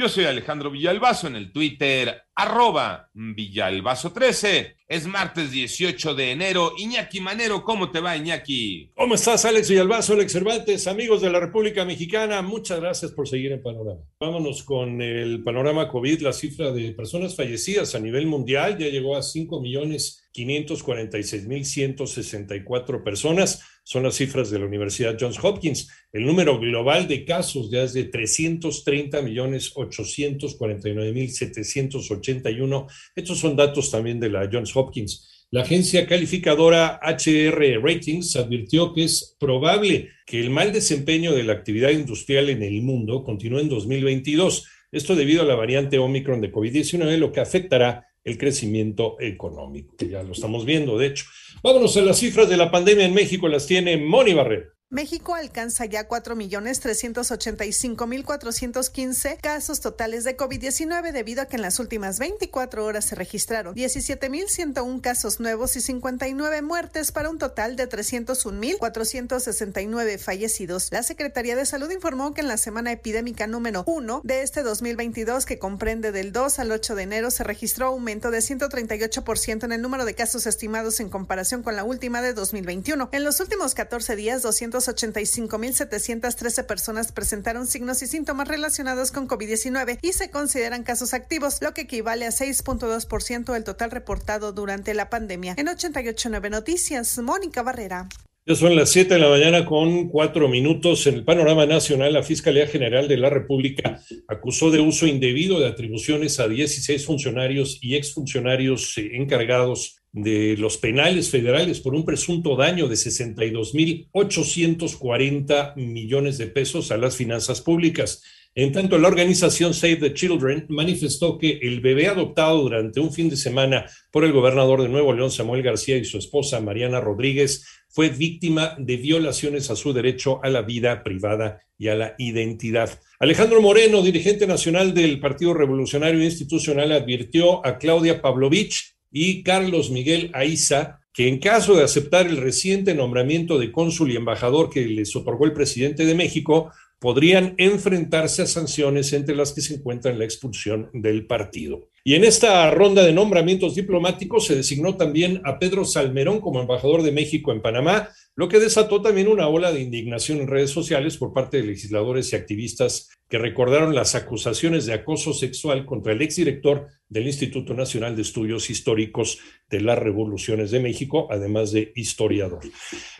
Yo soy Alejandro Villalbazo en el Twitter, arroba Villalbazo13. Es martes 18 de enero. Iñaki Manero, ¿cómo te va, Iñaki? ¿Cómo estás, Alex Villalbazo, Alex Cervantes, amigos de la República Mexicana? Muchas gracias por seguir en Panorama. Vámonos con el panorama COVID. La cifra de personas fallecidas a nivel mundial ya llegó a 5 millones 546.164 personas. Son las cifras de la Universidad Johns Hopkins. El número global de casos ya es de 330 millones 849 mil 781. Estos son datos también de la Johns Hopkins. La agencia calificadora HR Ratings advirtió que es probable que el mal desempeño de la actividad industrial en el mundo continúe en 2022. Esto debido a la variante Omicron de COVID-19, lo que afectará el crecimiento económico, que ya lo estamos viendo, de hecho. Vámonos a las cifras de la pandemia en México, las tiene Moni Barrera. México alcanza ya 4.385.415 casos totales de COVID-19 debido a que en las últimas 24 horas se registraron 17.101 casos nuevos y 59 muertes para un total de 301.469 fallecidos. La Secretaría de Salud informó que en la semana epidémica número 1 de este 2022, que comprende del 2 al 8 de enero, se registró aumento de 138% en el número de casos estimados en comparación con la última de 2021. En los últimos 14 días, 200 285.713 personas presentaron signos y síntomas relacionados con COVID-19 y se consideran casos activos, lo que equivale a 6.2% del total reportado durante la pandemia. En 889 Noticias, Mónica Barrera. Ya son las 7 de la mañana con cuatro minutos. En el panorama nacional, la Fiscalía General de la República acusó de uso indebido de atribuciones a 16 funcionarios y exfuncionarios eh, encargados de los penales federales por un presunto daño de 62.840 millones de pesos a las finanzas públicas. En tanto, la organización Save the Children manifestó que el bebé adoptado durante un fin de semana por el gobernador de Nuevo León, Samuel García, y su esposa, Mariana Rodríguez, fue víctima de violaciones a su derecho a la vida privada y a la identidad. Alejandro Moreno, dirigente nacional del Partido Revolucionario Institucional, advirtió a Claudia Pavlovich y Carlos Miguel Aiza que en caso de aceptar el reciente nombramiento de cónsul y embajador que les otorgó el presidente de México, podrían enfrentarse a sanciones entre las que se encuentran la expulsión del partido. Y en esta ronda de nombramientos diplomáticos se designó también a Pedro Salmerón como embajador de México en Panamá, lo que desató también una ola de indignación en redes sociales por parte de legisladores y activistas que recordaron las acusaciones de acoso sexual contra el exdirector del Instituto Nacional de Estudios Históricos de las Revoluciones de México, además de historiador.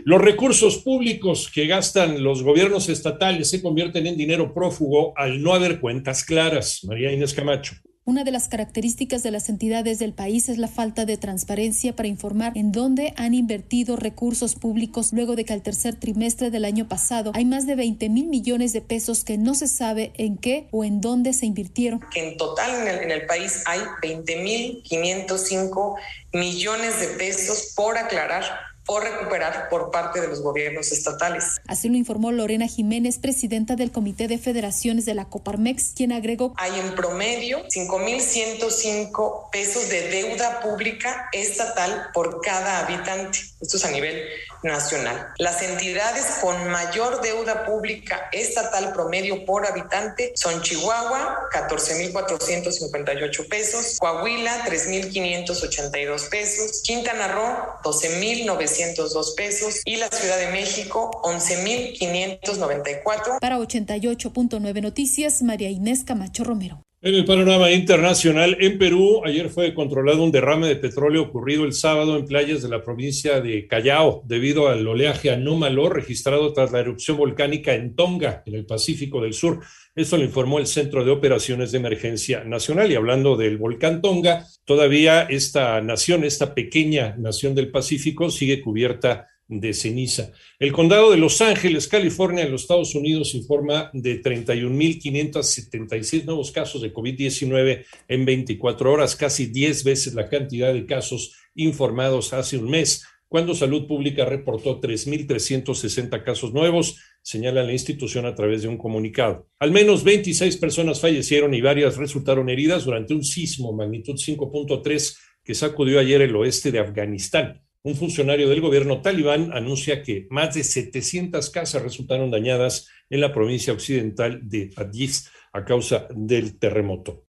Los recursos públicos que gastan los gobiernos estatales se convierten en dinero prófugo al no haber cuentas claras. María Inés Camacho. Una de las características de las entidades del país es la falta de transparencia para informar en dónde han invertido recursos públicos luego de que al tercer trimestre del año pasado hay más de 20 mil millones de pesos que no se sabe en qué o en dónde se invirtieron. En total en el, en el país hay 20 mil 505 millones de pesos por aclarar o recuperar por parte de los gobiernos estatales. Así lo informó Lorena Jiménez, presidenta del Comité de Federaciones de la Coparmex, quien agregó. Hay en promedio 5.105 pesos de deuda pública estatal por cada habitante. Esto es a nivel nacional. Las entidades con mayor deuda pública estatal promedio por habitante son Chihuahua, 14.458 pesos, Coahuila, 3.582 pesos, Quintana Roo, 12.902 pesos y la Ciudad de México, 11.594. Para 88.9 Noticias, María Inés Camacho Romero. En el panorama internacional, en Perú, ayer fue controlado un derrame de petróleo ocurrido el sábado en playas de la provincia de Callao, debido al oleaje anómalo registrado tras la erupción volcánica en Tonga, en el Pacífico del Sur. Esto lo informó el Centro de Operaciones de Emergencia Nacional. Y hablando del volcán Tonga, todavía esta nación, esta pequeña nación del Pacífico, sigue cubierta de ceniza. El condado de Los Ángeles, California, en los Estados Unidos, informa de 31.576 nuevos casos de COVID-19 en 24 horas, casi 10 veces la cantidad de casos informados hace un mes, cuando Salud Pública reportó 3.360 casos nuevos, señala la institución a través de un comunicado. Al menos 26 personas fallecieron y varias resultaron heridas durante un sismo magnitud 5.3 que sacudió ayer el oeste de Afganistán. Un funcionario del gobierno talibán anuncia que más de 700 casas resultaron dañadas en la provincia occidental de Addis a causa del terremoto.